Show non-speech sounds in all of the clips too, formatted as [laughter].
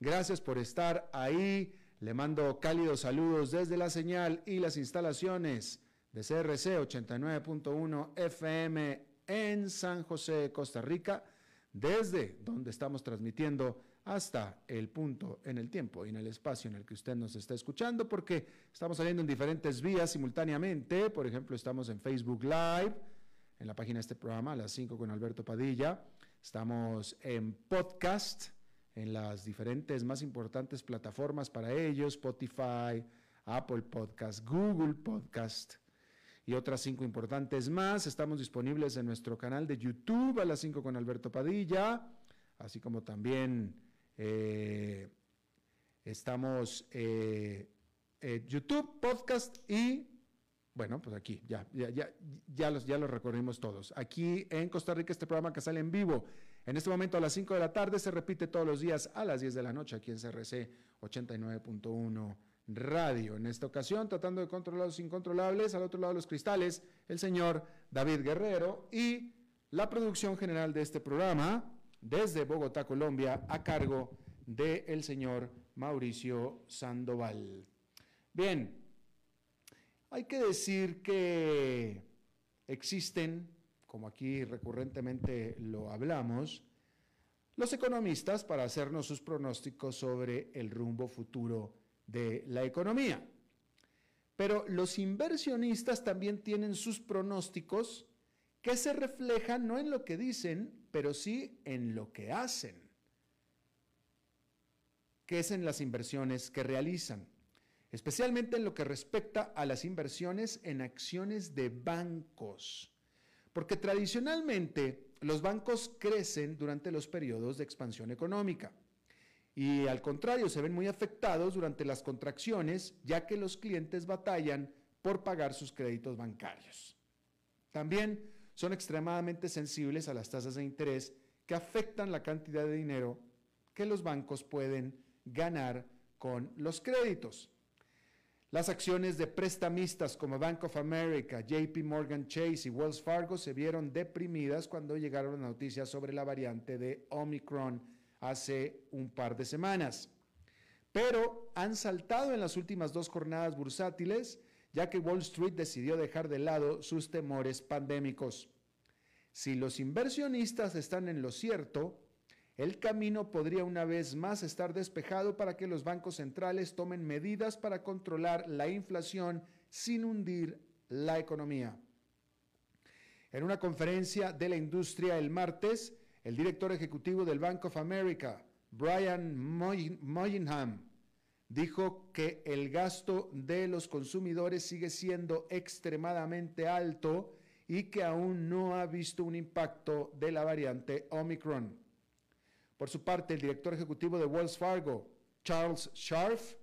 Gracias por estar ahí. Le mando cálidos saludos desde la señal y las instalaciones de CRC 89.1 FM en San José, Costa Rica, desde donde estamos transmitiendo hasta el punto en el tiempo y en el espacio en el que usted nos está escuchando, porque estamos saliendo en diferentes vías simultáneamente. Por ejemplo, estamos en Facebook Live, en la página de este programa, a las 5 con Alberto Padilla. Estamos en podcast en las diferentes más importantes plataformas para ellos, Spotify, Apple Podcast, Google Podcast y otras cinco importantes más. Estamos disponibles en nuestro canal de YouTube a las 5 con Alberto Padilla, así como también eh, estamos eh, eh, YouTube, podcast y bueno, pues aquí, ya, ya, ya, ya, los, ya los recorrimos todos. Aquí en Costa Rica, este programa que sale en vivo en este momento a las 5 de la tarde se repite todos los días a las 10 de la noche aquí en CRC 89.1 Radio. En esta ocasión, tratando de controlar los incontrolables, al otro lado de los cristales, el señor David Guerrero y la producción general de este programa desde Bogotá, Colombia, a cargo del señor Mauricio Sandoval. Bien, hay que decir que existen como aquí recurrentemente lo hablamos, los economistas para hacernos sus pronósticos sobre el rumbo futuro de la economía. Pero los inversionistas también tienen sus pronósticos que se reflejan no en lo que dicen, pero sí en lo que hacen, que es en las inversiones que realizan, especialmente en lo que respecta a las inversiones en acciones de bancos porque tradicionalmente los bancos crecen durante los periodos de expansión económica y al contrario se ven muy afectados durante las contracciones ya que los clientes batallan por pagar sus créditos bancarios. También son extremadamente sensibles a las tasas de interés que afectan la cantidad de dinero que los bancos pueden ganar con los créditos. Las acciones de prestamistas como Bank of America, JP Morgan Chase y Wells Fargo se vieron deprimidas cuando llegaron las noticias sobre la variante de Omicron hace un par de semanas. Pero han saltado en las últimas dos jornadas bursátiles, ya que Wall Street decidió dejar de lado sus temores pandémicos. Si los inversionistas están en lo cierto, el camino podría una vez más estar despejado para que los bancos centrales tomen medidas para controlar la inflación sin hundir la economía. En una conferencia de la industria el martes, el director ejecutivo del Bank of America, Brian Moynihan, dijo que el gasto de los consumidores sigue siendo extremadamente alto y que aún no ha visto un impacto de la variante Omicron. Por su parte, el director ejecutivo de Wells Fargo, Charles Scharf,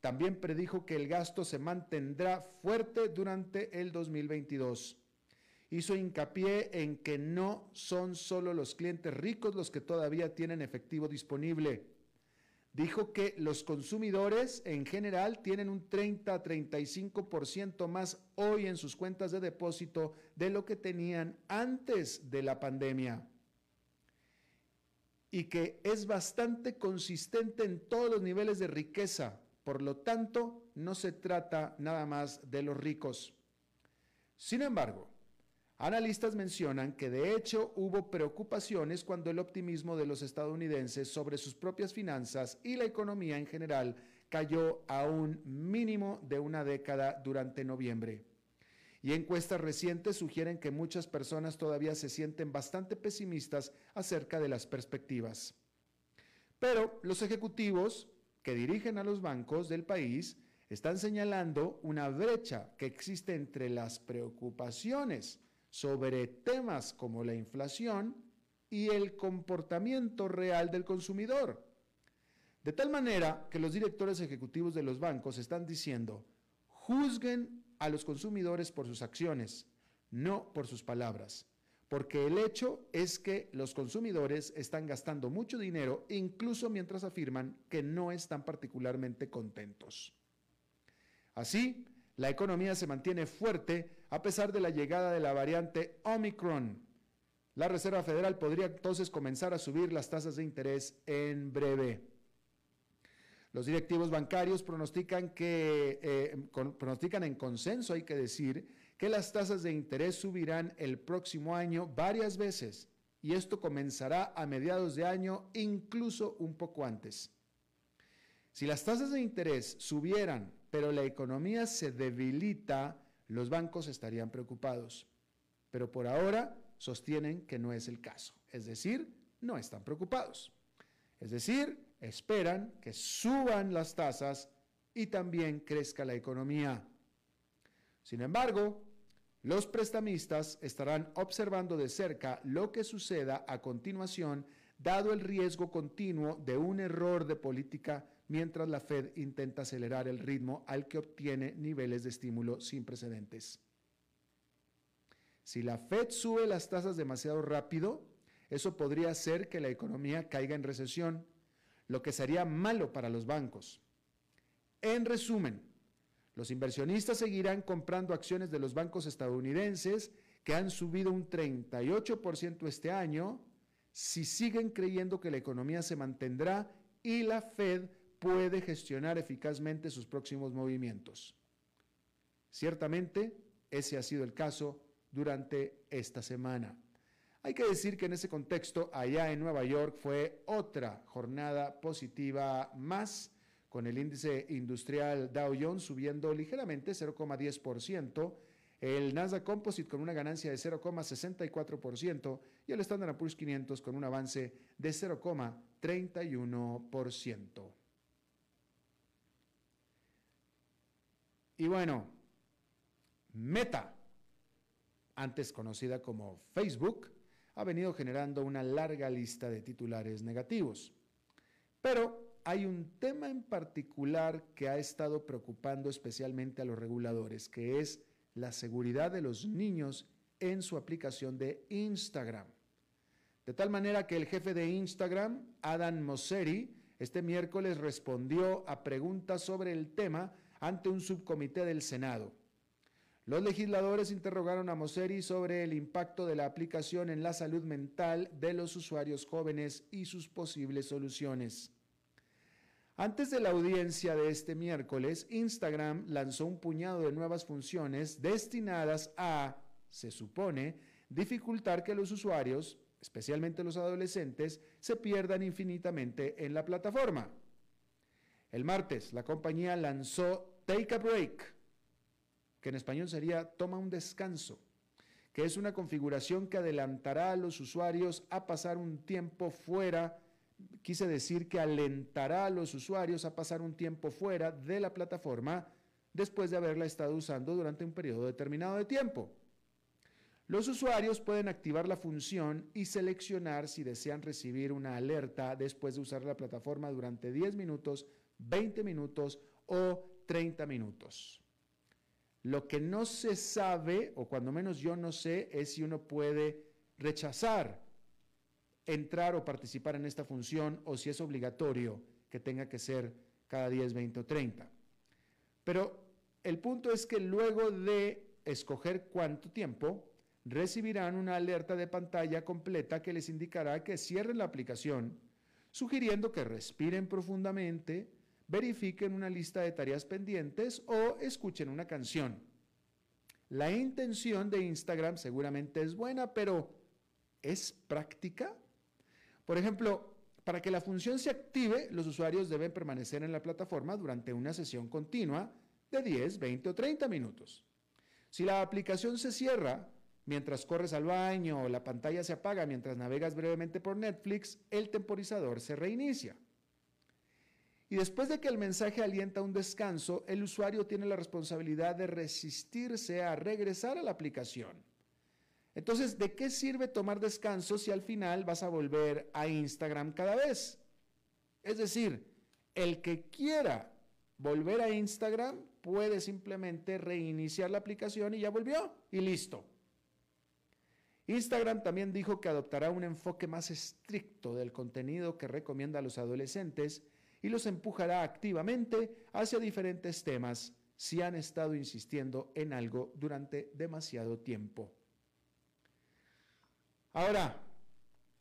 también predijo que el gasto se mantendrá fuerte durante el 2022. Hizo hincapié en que no son solo los clientes ricos los que todavía tienen efectivo disponible. Dijo que los consumidores en general tienen un 30 a 35% más hoy en sus cuentas de depósito de lo que tenían antes de la pandemia y que es bastante consistente en todos los niveles de riqueza. Por lo tanto, no se trata nada más de los ricos. Sin embargo, analistas mencionan que de hecho hubo preocupaciones cuando el optimismo de los estadounidenses sobre sus propias finanzas y la economía en general cayó a un mínimo de una década durante noviembre. Y encuestas recientes sugieren que muchas personas todavía se sienten bastante pesimistas acerca de las perspectivas. Pero los ejecutivos que dirigen a los bancos del país están señalando una brecha que existe entre las preocupaciones sobre temas como la inflación y el comportamiento real del consumidor. De tal manera que los directores ejecutivos de los bancos están diciendo, juzguen a los consumidores por sus acciones, no por sus palabras, porque el hecho es que los consumidores están gastando mucho dinero incluso mientras afirman que no están particularmente contentos. Así, la economía se mantiene fuerte a pesar de la llegada de la variante Omicron. La Reserva Federal podría entonces comenzar a subir las tasas de interés en breve. Los directivos bancarios pronostican, que, eh, pronostican en consenso, hay que decir, que las tasas de interés subirán el próximo año varias veces y esto comenzará a mediados de año, incluso un poco antes. Si las tasas de interés subieran pero la economía se debilita, los bancos estarían preocupados. Pero por ahora sostienen que no es el caso, es decir, no están preocupados. Es decir, esperan que suban las tasas y también crezca la economía. Sin embargo, los prestamistas estarán observando de cerca lo que suceda a continuación, dado el riesgo continuo de un error de política mientras la Fed intenta acelerar el ritmo al que obtiene niveles de estímulo sin precedentes. Si la Fed sube las tasas demasiado rápido, eso podría hacer que la economía caiga en recesión, lo que sería malo para los bancos. En resumen, los inversionistas seguirán comprando acciones de los bancos estadounidenses que han subido un 38% este año si siguen creyendo que la economía se mantendrá y la Fed puede gestionar eficazmente sus próximos movimientos. Ciertamente, ese ha sido el caso durante esta semana. Hay que decir que en ese contexto, allá en Nueva York fue otra jornada positiva más, con el índice industrial Dow Jones subiendo ligeramente 0,10%, el Nasdaq Composite con una ganancia de 0,64% y el Standard Poor's 500 con un avance de 0,31%. Y bueno, Meta, antes conocida como Facebook, ha venido generando una larga lista de titulares negativos. Pero hay un tema en particular que ha estado preocupando especialmente a los reguladores, que es la seguridad de los niños en su aplicación de Instagram. De tal manera que el jefe de Instagram, Adam Mosseri, este miércoles respondió a preguntas sobre el tema ante un subcomité del Senado. Los legisladores interrogaron a Mosseri sobre el impacto de la aplicación en la salud mental de los usuarios jóvenes y sus posibles soluciones. Antes de la audiencia de este miércoles, Instagram lanzó un puñado de nuevas funciones destinadas a, se supone, dificultar que los usuarios, especialmente los adolescentes, se pierdan infinitamente en la plataforma. El martes, la compañía lanzó Take a Break, que en español sería Toma un descanso, que es una configuración que adelantará a los usuarios a pasar un tiempo fuera, quise decir que alentará a los usuarios a pasar un tiempo fuera de la plataforma después de haberla estado usando durante un periodo determinado de tiempo. Los usuarios pueden activar la función y seleccionar si desean recibir una alerta después de usar la plataforma durante 10 minutos 20 minutos o 30 minutos. Lo que no se sabe, o cuando menos yo no sé, es si uno puede rechazar entrar o participar en esta función o si es obligatorio que tenga que ser cada 10, 20 o 30. Pero el punto es que luego de escoger cuánto tiempo, recibirán una alerta de pantalla completa que les indicará que cierren la aplicación, sugiriendo que respiren profundamente, verifiquen una lista de tareas pendientes o escuchen una canción. La intención de Instagram seguramente es buena, pero ¿es práctica? Por ejemplo, para que la función se active, los usuarios deben permanecer en la plataforma durante una sesión continua de 10, 20 o 30 minutos. Si la aplicación se cierra mientras corres al baño o la pantalla se apaga mientras navegas brevemente por Netflix, el temporizador se reinicia. Y después de que el mensaje alienta un descanso, el usuario tiene la responsabilidad de resistirse a regresar a la aplicación. Entonces, ¿de qué sirve tomar descanso si al final vas a volver a Instagram cada vez? Es decir, el que quiera volver a Instagram puede simplemente reiniciar la aplicación y ya volvió y listo. Instagram también dijo que adoptará un enfoque más estricto del contenido que recomienda a los adolescentes y los empujará activamente hacia diferentes temas si han estado insistiendo en algo durante demasiado tiempo. Ahora,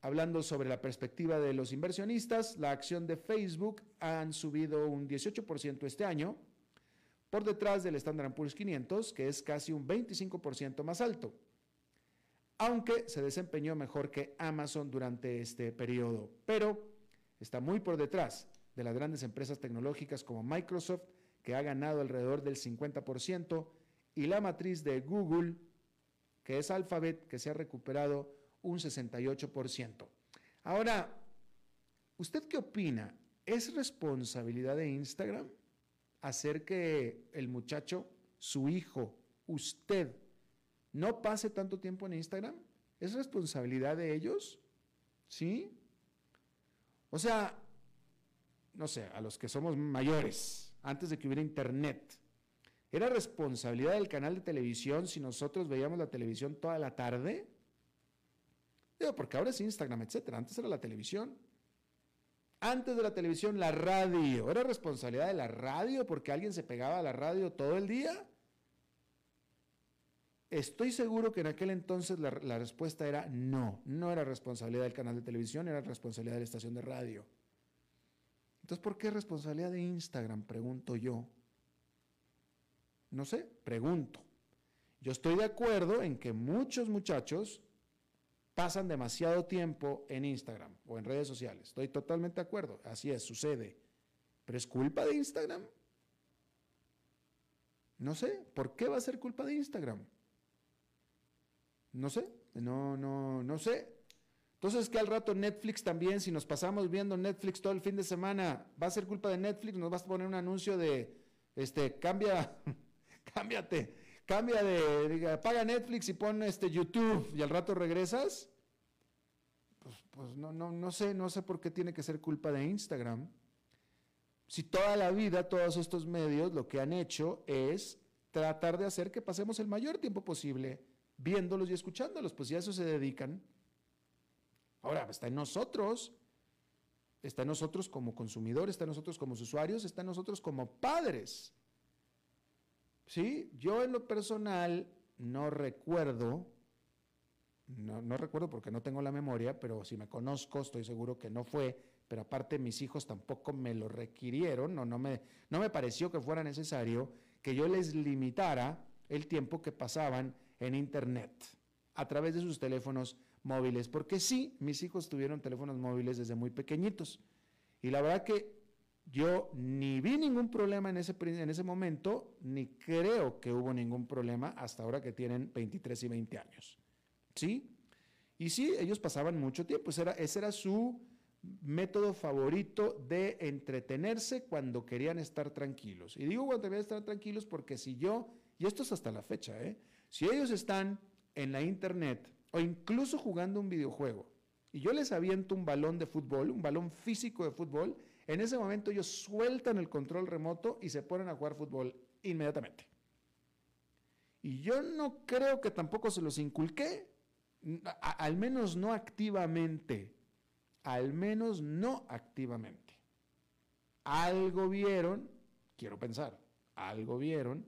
hablando sobre la perspectiva de los inversionistas, la acción de Facebook han subido un 18% este año, por detrás del Standard Poor's 500, que es casi un 25% más alto, aunque se desempeñó mejor que Amazon durante este periodo, pero está muy por detrás de las grandes empresas tecnológicas como Microsoft, que ha ganado alrededor del 50%, y la matriz de Google, que es Alphabet, que se ha recuperado un 68%. Ahora, ¿usted qué opina? ¿Es responsabilidad de Instagram hacer que el muchacho, su hijo, usted, no pase tanto tiempo en Instagram? ¿Es responsabilidad de ellos? ¿Sí? O sea, no sé, a los que somos mayores, antes de que hubiera internet, ¿era responsabilidad del canal de televisión si nosotros veíamos la televisión toda la tarde? Digo, porque ahora es Instagram, etcétera. Antes era la televisión. Antes de la televisión, la radio. ¿Era responsabilidad de la radio porque alguien se pegaba a la radio todo el día? Estoy seguro que en aquel entonces la, la respuesta era no. No era responsabilidad del canal de televisión, era responsabilidad de la estación de radio. Entonces, ¿por qué responsabilidad de Instagram? Pregunto yo. No sé, pregunto. Yo estoy de acuerdo en que muchos muchachos pasan demasiado tiempo en Instagram o en redes sociales. Estoy totalmente de acuerdo. Así es, sucede. Pero es culpa de Instagram. No sé, ¿por qué va a ser culpa de Instagram? No sé, no, no, no sé. Entonces, que al rato Netflix también, si nos pasamos viendo Netflix todo el fin de semana, va a ser culpa de Netflix, nos vas a poner un anuncio de, este, cambia, [laughs] cámbiate, cambia de, paga Netflix y pon este YouTube y al rato regresas. Pues, pues no, no, no sé, no sé por qué tiene que ser culpa de Instagram. Si toda la vida, todos estos medios lo que han hecho es tratar de hacer que pasemos el mayor tiempo posible viéndolos y escuchándolos, pues ya eso se dedican. Ahora, está en nosotros, está en nosotros como consumidores, está en nosotros como usuarios, está en nosotros como padres. ¿Sí? Yo en lo personal no recuerdo, no, no, recuerdo porque no tengo la memoria, pero si me conozco estoy seguro que no fue, pero aparte mis hijos tampoco me lo requirieron, no, no, me, no me pareció que fuera necesario que yo les limitara el tiempo que pasaban en Internet a través de sus teléfonos móviles, porque sí, mis hijos tuvieron teléfonos móviles desde muy pequeñitos. Y la verdad que yo ni vi ningún problema en ese, en ese momento, ni creo que hubo ningún problema hasta ahora que tienen 23 y 20 años. ¿Sí? Y sí, ellos pasaban mucho tiempo, ese era, ese era su método favorito de entretenerse cuando querían estar tranquilos. Y digo cuando querían estar tranquilos porque si yo, y esto es hasta la fecha, ¿eh? si ellos están en la internet o incluso jugando un videojuego, y yo les aviento un balón de fútbol, un balón físico de fútbol, en ese momento ellos sueltan el control remoto y se ponen a jugar fútbol inmediatamente. Y yo no creo que tampoco se los inculqué, al menos no activamente, al menos no activamente. Algo vieron, quiero pensar, algo vieron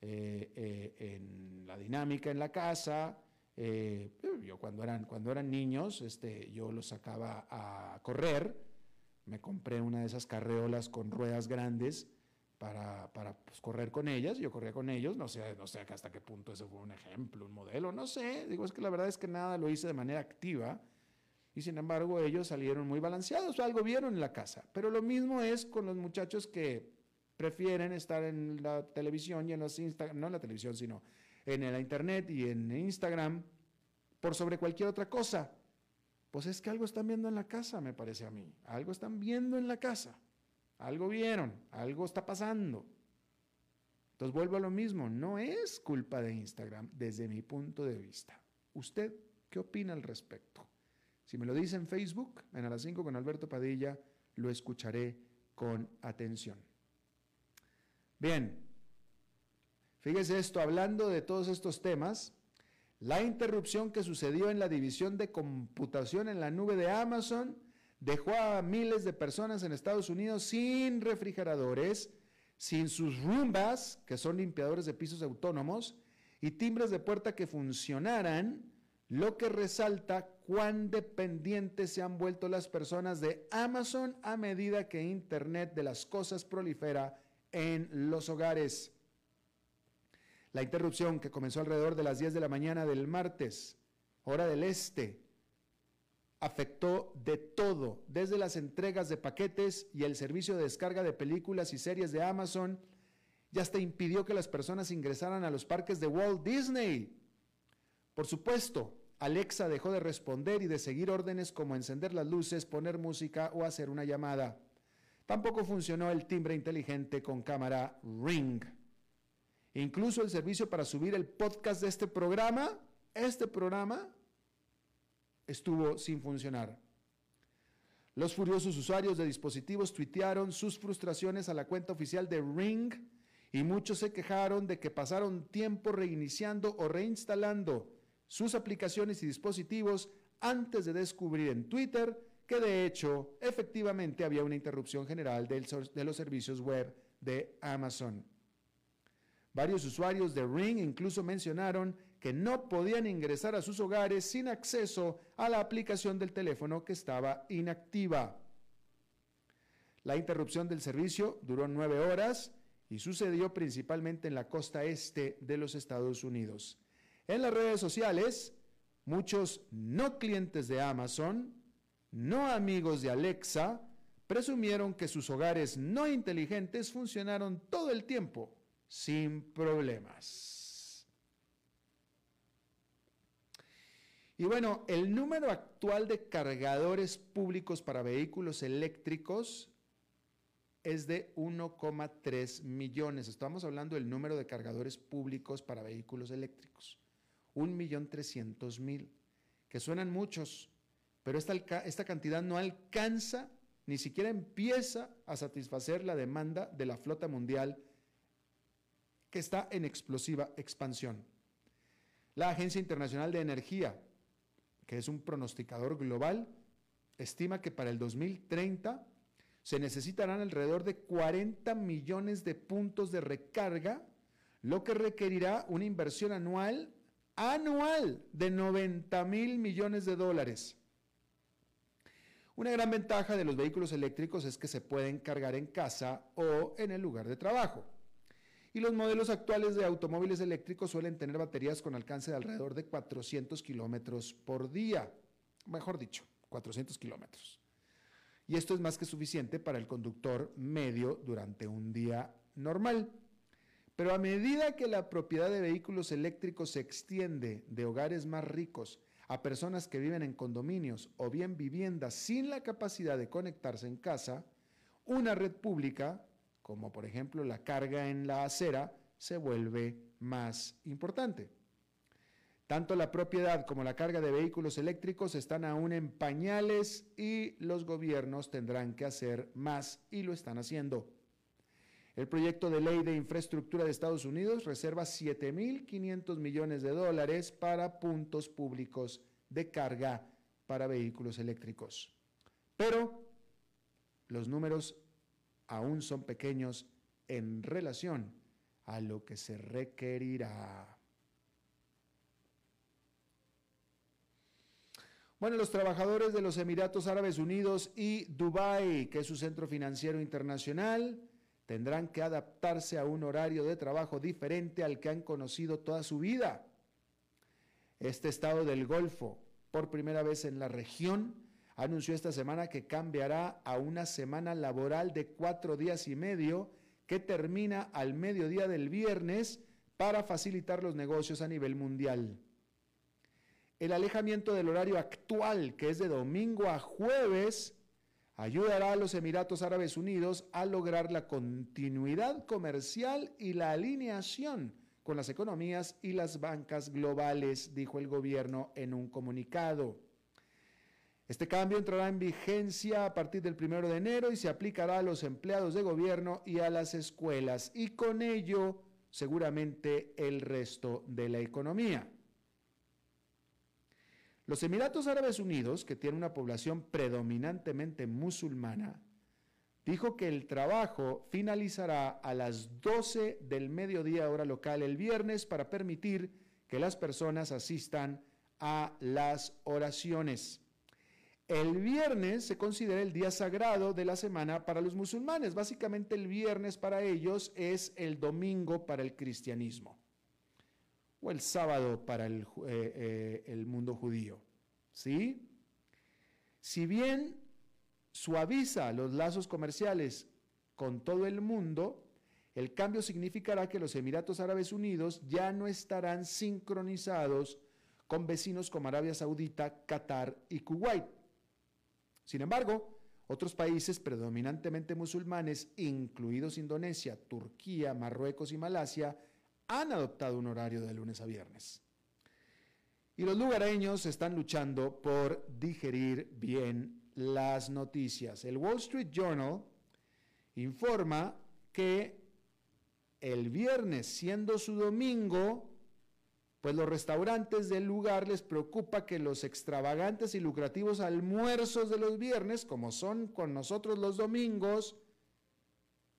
eh, eh, en la dinámica en la casa, eh, yo cuando eran, cuando eran niños, este, yo los sacaba a correr, me compré una de esas carreolas con ruedas grandes para, para pues, correr con ellas, yo corría con ellos, no sé, no sé hasta qué punto ese fue un ejemplo, un modelo, no sé, digo, es que la verdad es que nada lo hice de manera activa y sin embargo ellos salieron muy balanceados, algo vieron en la casa, pero lo mismo es con los muchachos que prefieren estar en la televisión y en los Instagram, no en la televisión, sino en la internet y en Instagram por sobre cualquier otra cosa. Pues es que algo están viendo en la casa, me parece a mí. Algo están viendo en la casa. Algo vieron, algo está pasando. Entonces vuelvo a lo mismo, no es culpa de Instagram desde mi punto de vista. ¿Usted qué opina al respecto? Si me lo dice en Facebook, en a las 5 con Alberto Padilla, lo escucharé con atención. Bien, fíjese esto, hablando de todos estos temas, la interrupción que sucedió en la división de computación en la nube de Amazon dejó a miles de personas en Estados Unidos sin refrigeradores, sin sus rumbas, que son limpiadores de pisos autónomos, y timbres de puerta que funcionaran, lo que resalta cuán dependientes se han vuelto las personas de Amazon a medida que Internet de las cosas prolifera en los hogares. La interrupción que comenzó alrededor de las 10 de la mañana del martes, hora del este, afectó de todo, desde las entregas de paquetes y el servicio de descarga de películas y series de Amazon, y hasta impidió que las personas ingresaran a los parques de Walt Disney. Por supuesto, Alexa dejó de responder y de seguir órdenes como encender las luces, poner música o hacer una llamada. Tampoco funcionó el timbre inteligente con cámara Ring. Incluso el servicio para subir el podcast de este programa, este programa, estuvo sin funcionar. Los furiosos usuarios de dispositivos tuitearon sus frustraciones a la cuenta oficial de Ring y muchos se quejaron de que pasaron tiempo reiniciando o reinstalando sus aplicaciones y dispositivos antes de descubrir en Twitter que de hecho efectivamente había una interrupción general de los servicios web de Amazon. Varios usuarios de Ring incluso mencionaron que no podían ingresar a sus hogares sin acceso a la aplicación del teléfono que estaba inactiva. La interrupción del servicio duró nueve horas y sucedió principalmente en la costa este de los Estados Unidos. En las redes sociales, muchos no clientes de Amazon, no amigos de Alexa, presumieron que sus hogares no inteligentes funcionaron todo el tiempo sin problemas. Y bueno, el número actual de cargadores públicos para vehículos eléctricos es de 1,3 millones. Estamos hablando del número de cargadores públicos para vehículos eléctricos. 1.300.000, que suenan muchos, pero esta, esta cantidad no alcanza, ni siquiera empieza a satisfacer la demanda de la flota mundial que está en explosiva expansión. La Agencia Internacional de Energía, que es un pronosticador global, estima que para el 2030 se necesitarán alrededor de 40 millones de puntos de recarga, lo que requerirá una inversión anual anual de 90 mil millones de dólares. Una gran ventaja de los vehículos eléctricos es que se pueden cargar en casa o en el lugar de trabajo. Y los modelos actuales de automóviles eléctricos suelen tener baterías con alcance de alrededor de 400 kilómetros por día. Mejor dicho, 400 kilómetros. Y esto es más que suficiente para el conductor medio durante un día normal. Pero a medida que la propiedad de vehículos eléctricos se extiende de hogares más ricos a personas que viven en condominios o bien viviendas sin la capacidad de conectarse en casa, una red pública, como por ejemplo la carga en la acera, se vuelve más importante. Tanto la propiedad como la carga de vehículos eléctricos están aún en pañales y los gobiernos tendrán que hacer más y lo están haciendo. El proyecto de ley de infraestructura de Estados Unidos reserva 7.500 millones de dólares para puntos públicos de carga para vehículos eléctricos. Pero los números aún son pequeños en relación a lo que se requerirá. Bueno, los trabajadores de los Emiratos Árabes Unidos y Dubái, que es su centro financiero internacional, tendrán que adaptarse a un horario de trabajo diferente al que han conocido toda su vida. Este estado del Golfo, por primera vez en la región, anunció esta semana que cambiará a una semana laboral de cuatro días y medio que termina al mediodía del viernes para facilitar los negocios a nivel mundial. El alejamiento del horario actual, que es de domingo a jueves, ayudará a los Emiratos Árabes Unidos a lograr la continuidad comercial y la alineación con las economías y las bancas globales, dijo el gobierno en un comunicado. Este cambio entrará en vigencia a partir del 1 de enero y se aplicará a los empleados de gobierno y a las escuelas y con ello seguramente el resto de la economía. Los Emiratos Árabes Unidos, que tiene una población predominantemente musulmana, dijo que el trabajo finalizará a las 12 del mediodía hora local el viernes para permitir que las personas asistan a las oraciones. El viernes se considera el día sagrado de la semana para los musulmanes. Básicamente el viernes para ellos es el domingo para el cristianismo o el sábado para el, eh, eh, mundo judío. ¿Sí? Si bien suaviza los lazos comerciales con todo el mundo, el cambio significará que los Emiratos Árabes Unidos ya no estarán sincronizados con vecinos como Arabia Saudita, Qatar y Kuwait. Sin embargo, otros países predominantemente musulmanes, incluidos Indonesia, Turquía, Marruecos y Malasia, han adoptado un horario de lunes a viernes. Y los lugareños están luchando por digerir bien las noticias. El Wall Street Journal informa que el viernes, siendo su domingo, pues los restaurantes del lugar les preocupa que los extravagantes y lucrativos almuerzos de los viernes, como son con nosotros los domingos,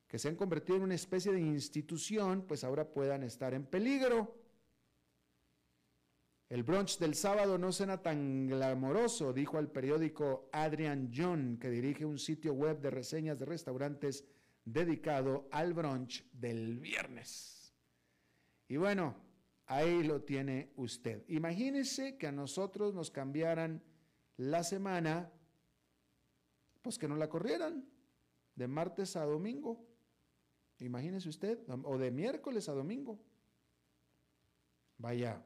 que se han convertido en una especie de institución, pues ahora puedan estar en peligro. El brunch del sábado no será tan glamoroso, dijo al periódico Adrian John, que dirige un sitio web de reseñas de restaurantes dedicado al brunch del viernes. Y bueno, Ahí lo tiene usted. Imagínese que a nosotros nos cambiaran la semana, pues que no la corrieran de martes a domingo. Imagínese usted, o de miércoles a domingo. Vaya,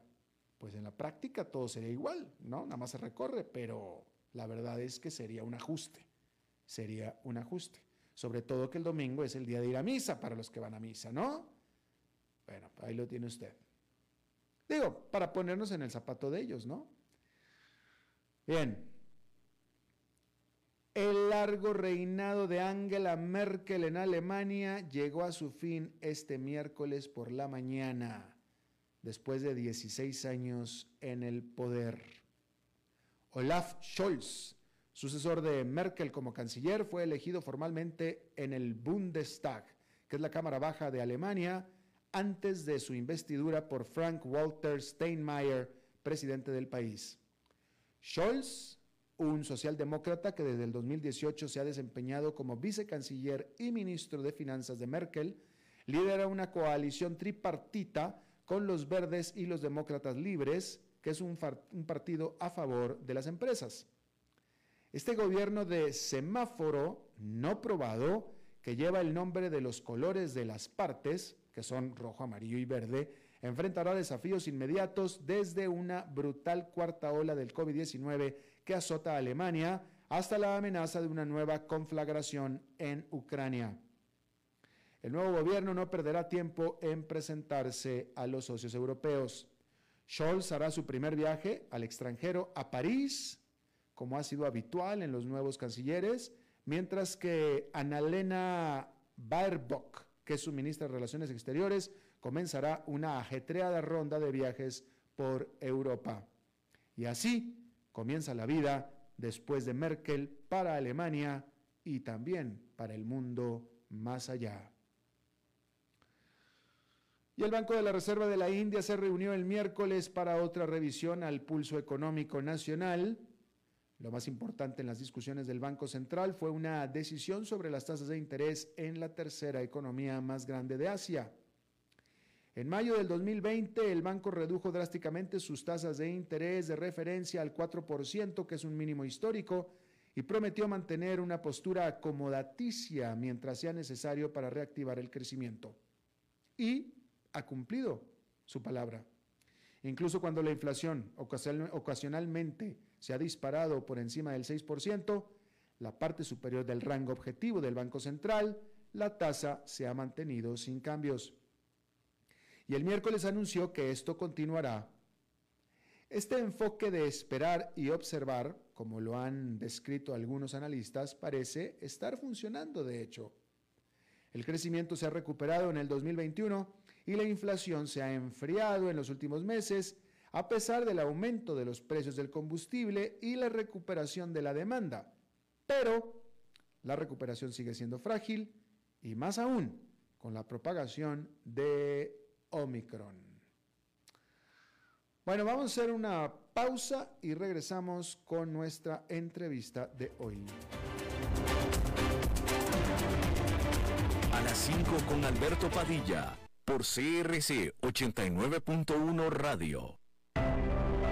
pues en la práctica todo sería igual, ¿no? Nada más se recorre, pero la verdad es que sería un ajuste. Sería un ajuste. Sobre todo que el domingo es el día de ir a misa para los que van a misa, ¿no? Bueno, ahí lo tiene usted. Digo, para ponernos en el zapato de ellos, ¿no? Bien. El largo reinado de Angela Merkel en Alemania llegó a su fin este miércoles por la mañana, después de 16 años en el poder. Olaf Scholz, sucesor de Merkel como canciller, fue elegido formalmente en el Bundestag, que es la Cámara Baja de Alemania, antes de su investidura por Frank Walter Steinmeier, presidente del país. Scholz, un socialdemócrata que desde el 2018 se ha desempeñado como vicecanciller y ministro de Finanzas de Merkel, lidera una coalición tripartita con los verdes y los demócratas libres, que es un, un partido a favor de las empresas. Este gobierno de semáforo no probado, que lleva el nombre de los colores de las partes, que son rojo, amarillo y verde, enfrentará desafíos inmediatos desde una brutal cuarta ola del COVID-19 que azota a Alemania hasta la amenaza de una nueva conflagración en Ucrania. El nuevo gobierno no perderá tiempo en presentarse a los socios europeos. Scholz hará su primer viaje al extranjero a París, como ha sido habitual en los nuevos cancilleres, mientras que Annalena Baerbock que su ministra de Relaciones Exteriores, comenzará una ajetreada ronda de viajes por Europa. Y así comienza la vida después de Merkel para Alemania y también para el mundo más allá. Y el Banco de la Reserva de la India se reunió el miércoles para otra revisión al pulso económico nacional lo más importante en las discusiones del Banco Central fue una decisión sobre las tasas de interés en la tercera economía más grande de Asia. En mayo del 2020, el banco redujo drásticamente sus tasas de interés de referencia al 4%, que es un mínimo histórico, y prometió mantener una postura acomodaticia mientras sea necesario para reactivar el crecimiento. Y ha cumplido su palabra. Incluso cuando la inflación ocasionalmente se ha disparado por encima del 6%, la parte superior del rango objetivo del Banco Central, la tasa se ha mantenido sin cambios. Y el miércoles anunció que esto continuará. Este enfoque de esperar y observar, como lo han descrito algunos analistas, parece estar funcionando de hecho. El crecimiento se ha recuperado en el 2021 y la inflación se ha enfriado en los últimos meses a pesar del aumento de los precios del combustible y la recuperación de la demanda. Pero la recuperación sigue siendo frágil y más aún con la propagación de Omicron. Bueno, vamos a hacer una pausa y regresamos con nuestra entrevista de hoy. A las 5 con Alberto Padilla, por CRC 89.1 Radio.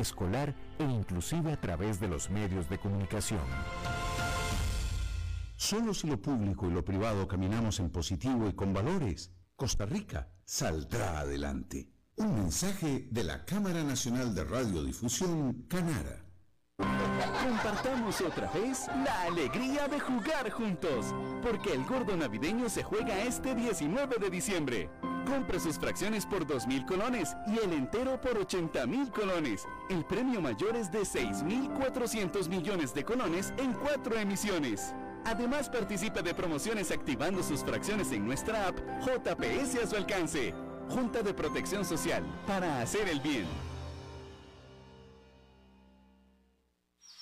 escolar e inclusive a través de los medios de comunicación. Solo si lo público y lo privado caminamos en positivo y con valores, Costa Rica saldrá adelante. Un mensaje de la Cámara Nacional de Radiodifusión, Canara. Compartamos otra vez la alegría de jugar juntos, porque el gordo navideño se juega este 19 de diciembre. Compre sus fracciones por 2.000 colones y el entero por 80.000 colones. El premio mayor es de 6.400 millones de colones en cuatro emisiones. Además participe de promociones activando sus fracciones en nuestra app JPS a su alcance. Junta de Protección Social para hacer el bien.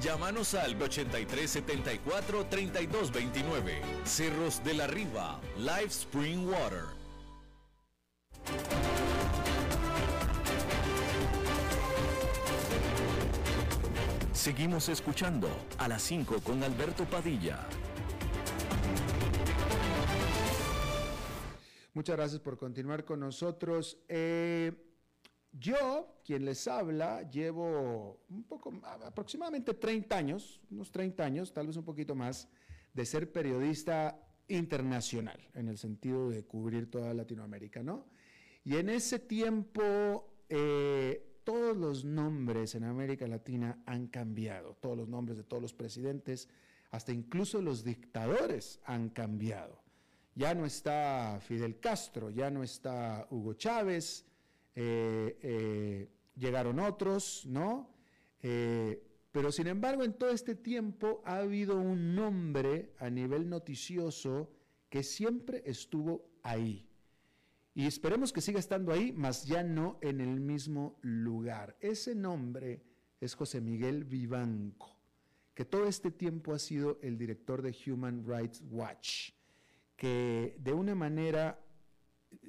Llámanos al 8374-3229. Cerros de la Riva, Live Spring Water. Seguimos escuchando a las 5 con Alberto Padilla. Muchas gracias por continuar con nosotros. Eh, yo, quien les habla, llevo un poco, aproximadamente 30 años, unos 30 años, tal vez un poquito más, de ser periodista internacional, en el sentido de cubrir toda Latinoamérica, ¿no? Y en ese tiempo, eh, todos los nombres en América Latina han cambiado, todos los nombres de todos los presidentes, hasta incluso los dictadores han cambiado. Ya no está Fidel Castro, ya no está Hugo Chávez, eh, eh, llegaron otros, ¿no? Eh, pero sin embargo, en todo este tiempo ha habido un nombre a nivel noticioso que siempre estuvo ahí. Y esperemos que siga estando ahí, mas ya no en el mismo lugar. Ese nombre es José Miguel Vivanco, que todo este tiempo ha sido el director de Human Rights Watch, que de una manera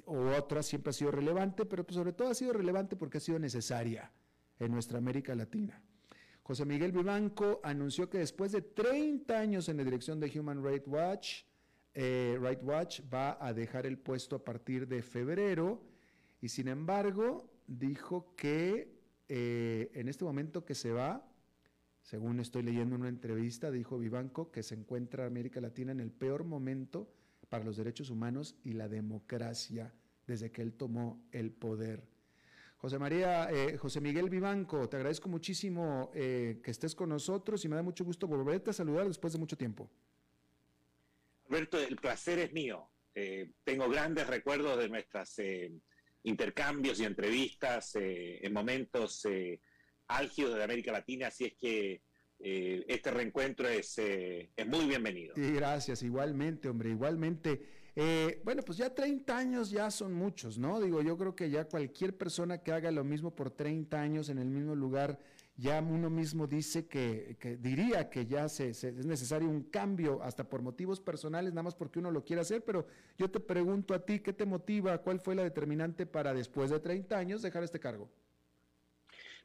u otra siempre ha sido relevante, pero pues sobre todo ha sido relevante porque ha sido necesaria en nuestra América Latina. José Miguel Vivanco anunció que después de 30 años en la dirección de Human Rights Watch, eh, Watch va a dejar el puesto a partir de febrero y sin embargo dijo que eh, en este momento que se va, según estoy leyendo en una entrevista, dijo Vivanco que se encuentra América Latina en el peor momento para los derechos humanos y la democracia desde que él tomó el poder. José María, eh, José Miguel Vivanco, te agradezco muchísimo eh, que estés con nosotros y me da mucho gusto volverte a saludar después de mucho tiempo. Alberto, el placer es mío. Eh, tengo grandes recuerdos de nuestros intercambios y entrevistas en momentos álgidos de América Latina, así es que eh, este reencuentro es, eh, es muy bienvenido. Gracias, igualmente, hombre, igualmente. Eh, bueno, pues ya 30 años ya son muchos, ¿no? Digo, yo creo que ya cualquier persona que haga lo mismo por 30 años en el mismo lugar, ya uno mismo dice que, diría que ya se, es necesario un cambio, hasta por motivos personales, nada más porque uno lo quiere hacer, pero yo te pregunto a ti, ¿qué te motiva? ¿Cuál fue la determinante para después de 30 años dejar este cargo?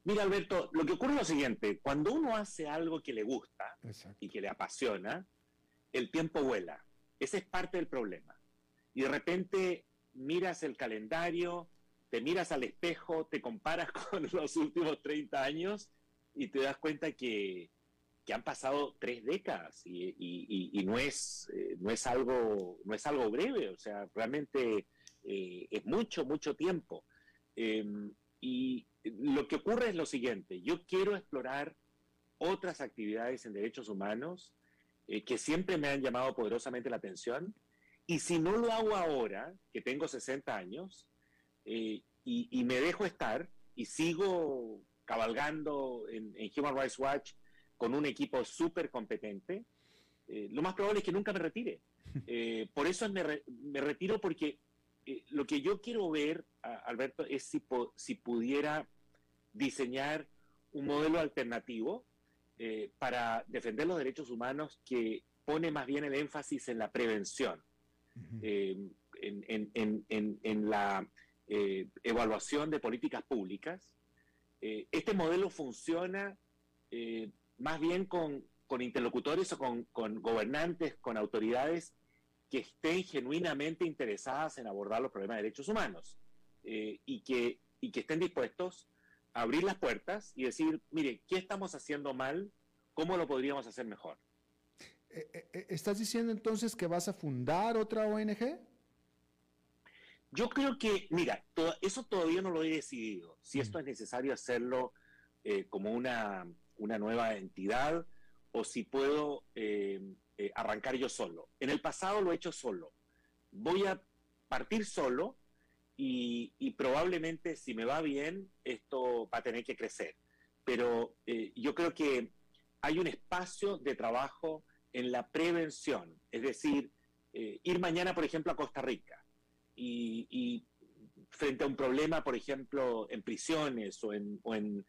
Mira, Alberto, lo que ocurre es lo siguiente, cuando uno hace algo que le gusta y que le apasiona, el tiempo vuela. Ese es parte del problema. Y de repente miras el calendario, te miras al espejo, te comparas [laughs] con los últimos 30 años y te das cuenta que, han pasado tres décadas y, no, es, eh, no, es algo, no es algo breve, o sea, realmente eh, es mucho, mucho tiempo. Em, y lo que ocurre es lo siguiente, yo quiero explorar otras actividades en derechos humanos eh, que siempre me han llamado poderosamente la atención, y si no lo hago ahora, que tengo 60 años, eh, y, me dejo estar y sigo cabalgando en, Human Rights Watch con un equipo súper competente, eh, lo más probable es que nunca me retire. [laughs] por eso me, me retiro porque eh, lo que yo quiero ver, Alberto, es si, si pudiera diseñar un modelo alternativo eh, para defender los derechos humanos que pone más bien el énfasis en la prevención, eh, en, la evaluación de políticas públicas. este modelo funciona más bien con, interlocutores o con, con gobernantes, con autoridades que estén genuinamente interesadas en abordar los problemas de derechos humanos eh, y, que, y que estén dispuestos a abrir las puertas y decir, mire, ¿qué estamos haciendo mal? ¿Cómo lo podríamos hacer mejor? Eh, eh, ¿Estás diciendo entonces que vas a fundar otra ONG? Yo creo que, mira, eso todavía no lo he decidido, si esto es necesario hacerlo como una, una, nueva entidad o si puedo eh, arrancar yo solo. En el pasado lo he hecho solo. Voy a partir solo y, probablemente si me va bien, esto va a tener que crecer. Pero eh, yo creo que hay un espacio de trabajo en la prevención, es decir, eh, ir mañana, por ejemplo, a Costa Rica y, frente a un problema, por ejemplo, en prisiones o, en,